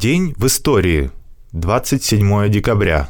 День в истории. 27 декабря.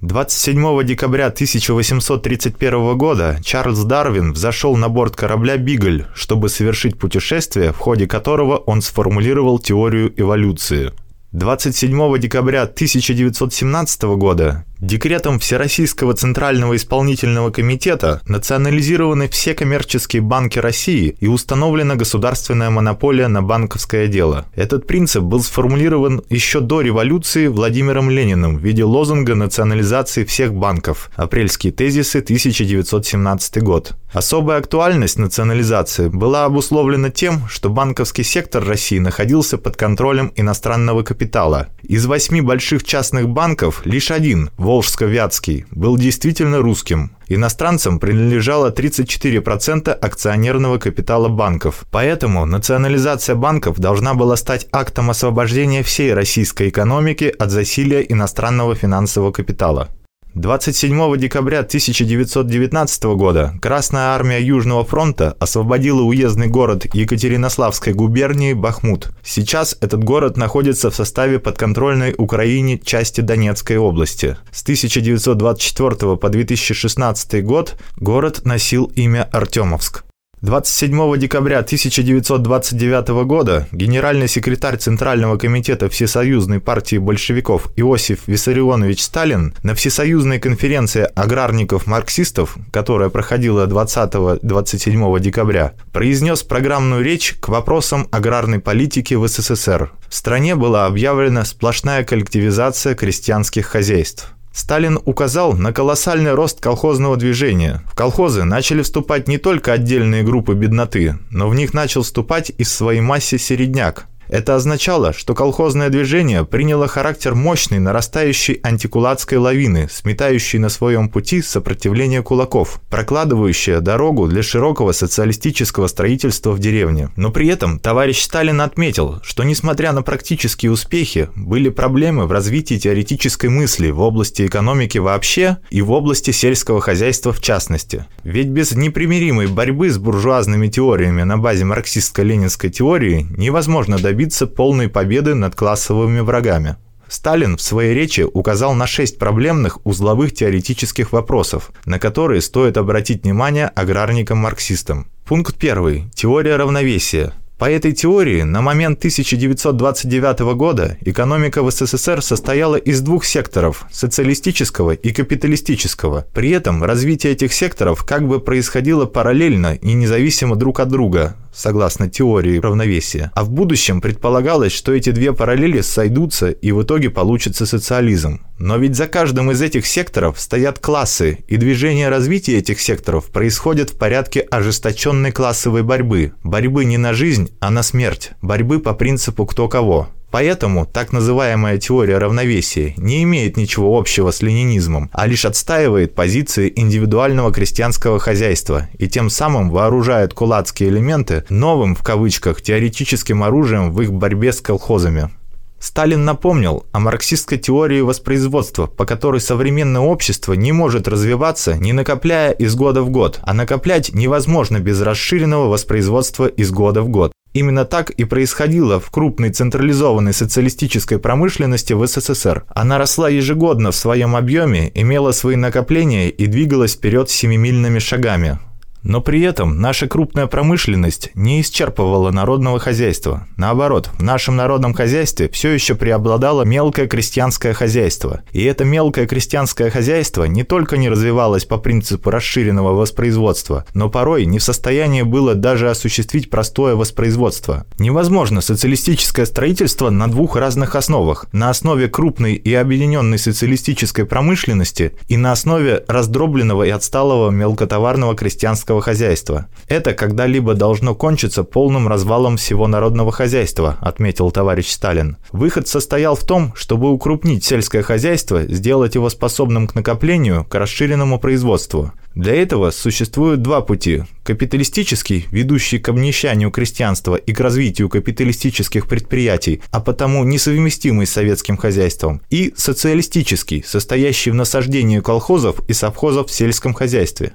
27 декабря 1831 года Чарльз Дарвин взошел на борт корабля «Бигль», чтобы совершить путешествие, в ходе которого он сформулировал теорию эволюции. 27 декабря 1917 года Декретом Всероссийского Центрального Исполнительного Комитета национализированы все коммерческие банки России и установлена государственная монополия на банковское дело. Этот принцип был сформулирован еще до революции Владимиром Лениным в виде лозунга национализации всех банков. Апрельские тезисы 1917 год. Особая актуальность национализации была обусловлена тем, что банковский сектор России находился под контролем иностранного капитала. Из восьми больших частных банков лишь один – Волжско-Вятский, был действительно русским. Иностранцам принадлежало 34% акционерного капитала банков. Поэтому национализация банков должна была стать актом освобождения всей российской экономики от засилия иностранного финансового капитала. 27 декабря 1919 года Красная армия Южного фронта освободила уездный город Екатеринославской губернии Бахмут. Сейчас этот город находится в составе подконтрольной Украине части Донецкой области. С 1924 по 2016 год город носил имя Артемовск. 27 декабря 1929 года генеральный секретарь Центрального комитета Всесоюзной партии большевиков Иосиф Виссарионович Сталин на Всесоюзной конференции аграрников-марксистов, которая проходила 20-27 декабря, произнес программную речь к вопросам аграрной политики в СССР. В стране была объявлена сплошная коллективизация крестьянских хозяйств. Сталин указал на колоссальный рост колхозного движения. В колхозы начали вступать не только отдельные группы бедноты, но в них начал вступать и в своей массе середняк, это означало, что колхозное движение приняло характер мощной нарастающей антикулацкой лавины, сметающей на своем пути сопротивление кулаков, прокладывающая дорогу для широкого социалистического строительства в деревне. Но при этом товарищ Сталин отметил, что несмотря на практические успехи, были проблемы в развитии теоретической мысли в области экономики вообще и в области сельского хозяйства в частности. Ведь без непримиримой борьбы с буржуазными теориями на базе марксистско-ленинской теории невозможно добиться добиться полной победы над классовыми врагами. Сталин в своей речи указал на шесть проблемных узловых теоретических вопросов, на которые стоит обратить внимание аграрникам-марксистам. Пункт первый. Теория равновесия. По этой теории на момент 1929 года экономика в СССР состояла из двух секторов – социалистического и капиталистического. При этом развитие этих секторов как бы происходило параллельно и независимо друг от друга, согласно теории равновесия. А в будущем предполагалось, что эти две параллели сойдутся и в итоге получится социализм. Но ведь за каждым из этих секторов стоят классы, и движение развития этих секторов происходит в порядке ожесточенной классовой борьбы. Борьбы не на жизнь, а на смерть. Борьбы по принципу кто кого. Поэтому так называемая теория равновесия не имеет ничего общего с ленинизмом, а лишь отстаивает позиции индивидуального крестьянского хозяйства и тем самым вооружает кулацкие элементы новым в кавычках теоретическим оружием в их борьбе с колхозами. Сталин напомнил о марксистской теории воспроизводства, по которой современное общество не может развиваться, не накопляя из года в год, а накоплять невозможно без расширенного воспроизводства из года в год. Именно так и происходило в крупной централизованной социалистической промышленности в СССР. Она росла ежегодно в своем объеме, имела свои накопления и двигалась вперед семимильными шагами. Но при этом наша крупная промышленность не исчерпывала народного хозяйства. Наоборот, в нашем народном хозяйстве все еще преобладало мелкое крестьянское хозяйство. И это мелкое крестьянское хозяйство не только не развивалось по принципу расширенного воспроизводства, но порой не в состоянии было даже осуществить простое воспроизводство. Невозможно социалистическое строительство на двух разных основах. На основе крупной и объединенной социалистической промышленности и на основе раздробленного и отсталого мелкотоварного крестьянского сельского хозяйства. Это когда-либо должно кончиться полным развалом всего народного хозяйства, отметил товарищ Сталин. Выход состоял в том, чтобы укрупнить сельское хозяйство, сделать его способным к накоплению, к расширенному производству. Для этого существуют два пути. Капиталистический, ведущий к обнищанию крестьянства и к развитию капиталистических предприятий, а потому несовместимый с советским хозяйством, и социалистический, состоящий в насаждении колхозов и совхозов в сельском хозяйстве.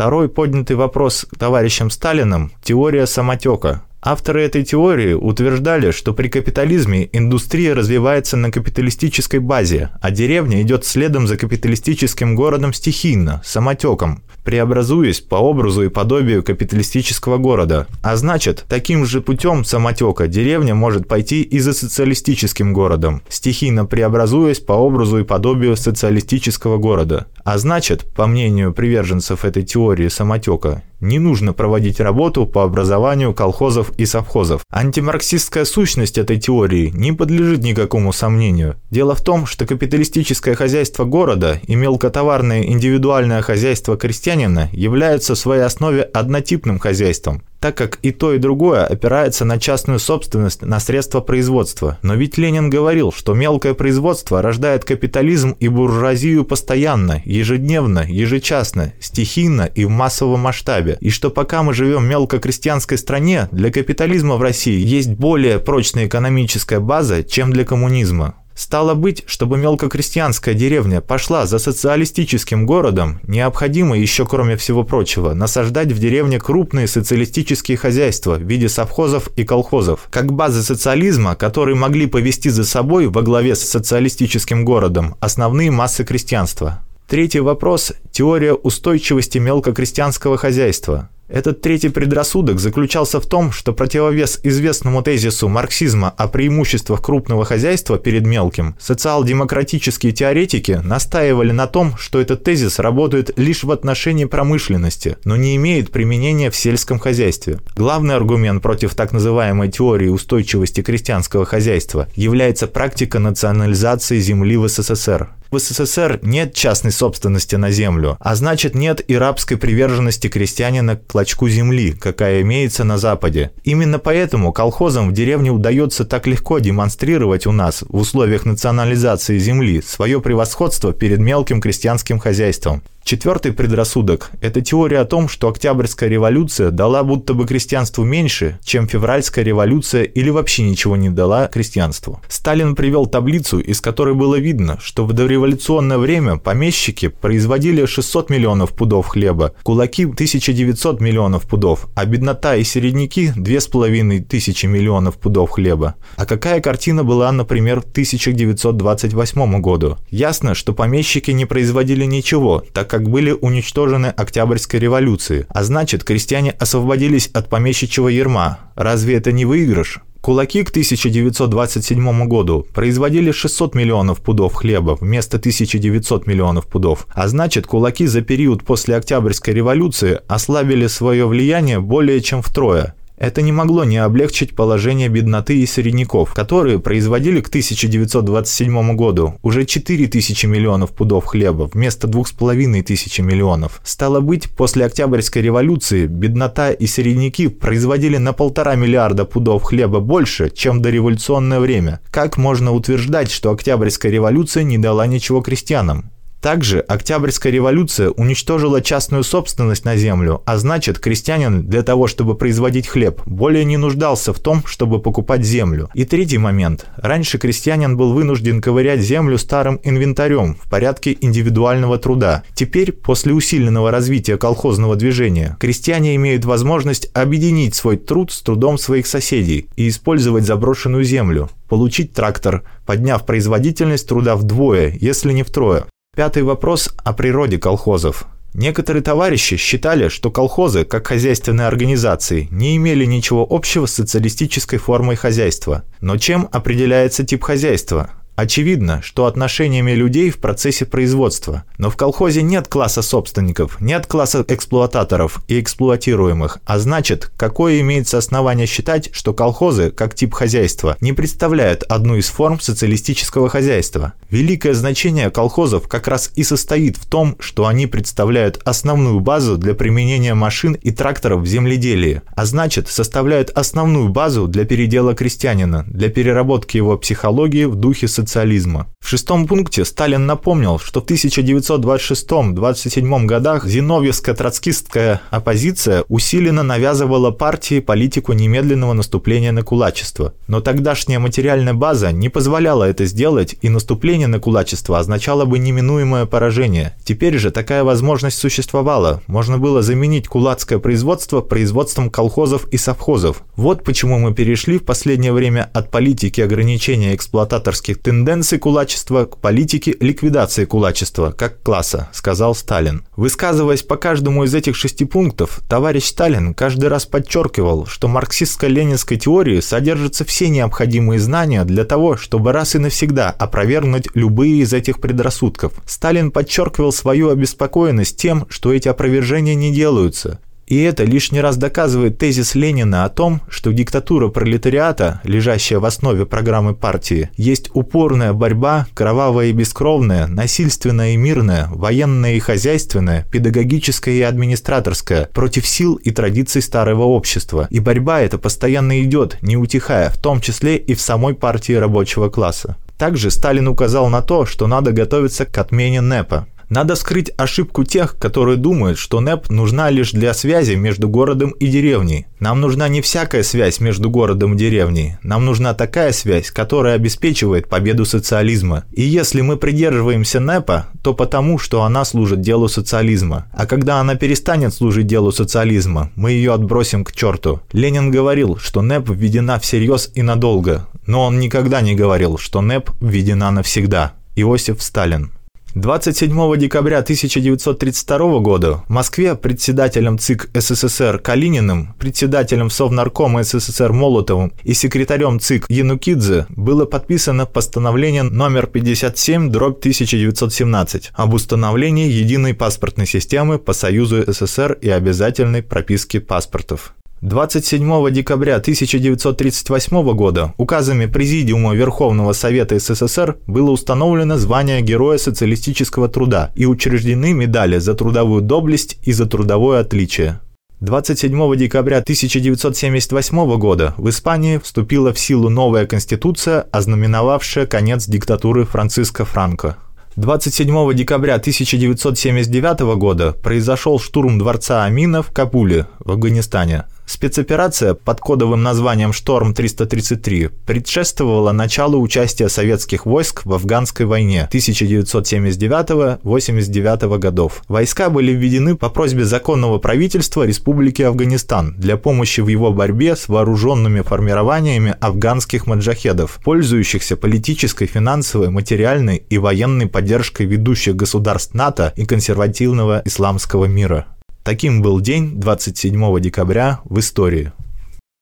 Второй поднятый вопрос товарищем Сталиным – теория самотека. Авторы этой теории утверждали, что при капитализме индустрия развивается на капиталистической базе, а деревня идет следом за капиталистическим городом стихийно, самотеком, преобразуясь по образу и подобию капиталистического города. А значит, таким же путем самотека деревня может пойти и за социалистическим городом, стихийно преобразуясь по образу и подобию социалистического города. А значит, по мнению приверженцев этой теории самотека, не нужно проводить работу по образованию колхозов и совхозов. Антимарксистская сущность этой теории не подлежит никакому сомнению. Дело в том, что капиталистическое хозяйство города и мелкотоварное индивидуальное хозяйство крестьянина являются в своей основе однотипным хозяйством так как и то, и другое опирается на частную собственность на средства производства. Но ведь Ленин говорил, что мелкое производство рождает капитализм и буржуазию постоянно, ежедневно, ежечасно, стихийно и в массовом масштабе. И что пока мы живем в мелкокрестьянской стране, для капитализма в России есть более прочная экономическая база, чем для коммунизма. Стало быть, чтобы мелкокрестьянская деревня пошла за социалистическим городом, необходимо еще, кроме всего прочего, насаждать в деревне крупные социалистические хозяйства в виде совхозов и колхозов, как базы социализма, которые могли повести за собой во главе с социалистическим городом основные массы крестьянства. Третий вопрос – теория устойчивости мелкокрестьянского хозяйства. Этот третий предрассудок заключался в том, что противовес известному тезису марксизма о преимуществах крупного хозяйства перед мелким, социал-демократические теоретики настаивали на том, что этот тезис работает лишь в отношении промышленности, но не имеет применения в сельском хозяйстве. Главный аргумент против так называемой теории устойчивости крестьянского хозяйства является практика национализации земли в СССР. В СССР нет частной собственности на землю, а значит нет и рабской приверженности крестьянина к клочку земли, какая имеется на Западе. Именно поэтому колхозам в деревне удается так легко демонстрировать у нас в условиях национализации земли свое превосходство перед мелким крестьянским хозяйством. Четвертый предрассудок – это теория о том, что Октябрьская революция дала будто бы крестьянству меньше, чем Февральская революция или вообще ничего не дала крестьянству. Сталин привел таблицу, из которой было видно, что в дореволюционное время помещики производили 600 миллионов пудов хлеба, кулаки – 1900 миллионов пудов, а беднота и середняки – 2500 миллионов пудов хлеба. А какая картина была, например, в 1928 году? Ясно, что помещики не производили ничего, так как были уничтожены Октябрьской революцией, а значит, крестьяне освободились от помещичьего ерма. Разве это не выигрыш? Кулаки к 1927 году производили 600 миллионов пудов хлеба вместо 1900 миллионов пудов, а значит кулаки за период после Октябрьской революции ослабили свое влияние более чем втрое. Это не могло не облегчить положение бедноты и середняков, которые производили к 1927 году уже 4 тысячи миллионов пудов хлеба вместо 2,5 тысячи миллионов. Стало быть, после Октябрьской революции беднота и середняки производили на полтора миллиарда пудов хлеба больше, чем до революционное время. Как можно утверждать, что Октябрьская революция не дала ничего крестьянам? Также Октябрьская революция уничтожила частную собственность на землю, а значит, крестьянин для того, чтобы производить хлеб, более не нуждался в том, чтобы покупать землю. И третий момент. Раньше крестьянин был вынужден ковырять землю старым инвентарем в порядке индивидуального труда. Теперь, после усиленного развития колхозного движения, крестьяне имеют возможность объединить свой труд с трудом своих соседей и использовать заброшенную землю, получить трактор, подняв производительность труда вдвое, если не втрое. Пятый вопрос о природе колхозов. Некоторые товарищи считали, что колхозы, как хозяйственные организации, не имели ничего общего с социалистической формой хозяйства. Но чем определяется тип хозяйства? Очевидно, что отношениями людей в процессе производства. Но в колхозе нет класса собственников, нет класса эксплуататоров и эксплуатируемых, а значит, какое имеется основание считать, что колхозы, как тип хозяйства, не представляют одну из форм социалистического хозяйства. Великое значение колхозов как раз и состоит в том, что они представляют основную базу для применения машин и тракторов в земледелии, а значит, составляют основную базу для передела крестьянина, для переработки его психологии в духе социализма социализма. В шестом пункте Сталин напомнил, что в 1926-27 годах зиновьевско-троцкистская оппозиция усиленно навязывала партии политику немедленного наступления на кулачество. Но тогдашняя материальная база не позволяла это сделать, и наступление на кулачество означало бы неминуемое поражение. Теперь же такая возможность существовала. Можно было заменить кулацкое производство производством колхозов и совхозов. Вот почему мы перешли в последнее время от политики ограничения эксплуататорских тенденций кулачества кулачества к политике ликвидации кулачества как класса, сказал Сталин. Высказываясь по каждому из этих шести пунктов, товарищ Сталин каждый раз подчеркивал, что марксистско-ленинской теории содержатся все необходимые знания для того, чтобы раз и навсегда опровергнуть любые из этих предрассудков. Сталин подчеркивал свою обеспокоенность тем, что эти опровержения не делаются. И это лишний раз доказывает тезис Ленина о том, что диктатура пролетариата, лежащая в основе программы партии, есть упорная борьба, кровавая и бескровная, насильственная и мирная, военная и хозяйственная, педагогическая и администраторская, против сил и традиций старого общества. И борьба эта постоянно идет, не утихая, в том числе и в самой партии рабочего класса. Также Сталин указал на то, что надо готовиться к отмене НЭПа. Надо скрыть ошибку тех, которые думают, что НЭП нужна лишь для связи между городом и деревней. Нам нужна не всякая связь между городом и деревней. Нам нужна такая связь, которая обеспечивает победу социализма. И если мы придерживаемся НЭПа, то потому, что она служит делу социализма. А когда она перестанет служить делу социализма, мы ее отбросим к черту. Ленин говорил, что НЭП введена всерьез и надолго. Но он никогда не говорил, что НЭП введена навсегда. Иосиф Сталин 27 декабря 1932 года в Москве председателем ЦИК СССР Калининым, председателем Совнаркома СССР Молотовым и секретарем ЦИК Янукидзе было подписано постановление номер 57 дробь 1917 об установлении единой паспортной системы по Союзу СССР и обязательной прописке паспортов. 27 декабря 1938 года указами Президиума Верховного Совета СССР было установлено звание Героя социалистического труда и учреждены медали за трудовую доблесть и за трудовое отличие. 27 декабря 1978 года в Испании вступила в силу новая конституция, ознаменовавшая конец диктатуры Франциско Франко. 27 декабря 1979 года произошел штурм дворца Амина в Кабуле, в Афганистане. Спецоперация под кодовым названием «Шторм-333» предшествовала началу участия советских войск в афганской войне 1979-89 годов. Войска были введены по просьбе законного правительства Республики Афганистан для помощи в его борьбе с вооруженными формированиями афганских маджахедов, пользующихся политической, финансовой, материальной и военной поддержкой ведущих государств НАТО и консервативного исламского мира. Таким был день 27 декабря в истории.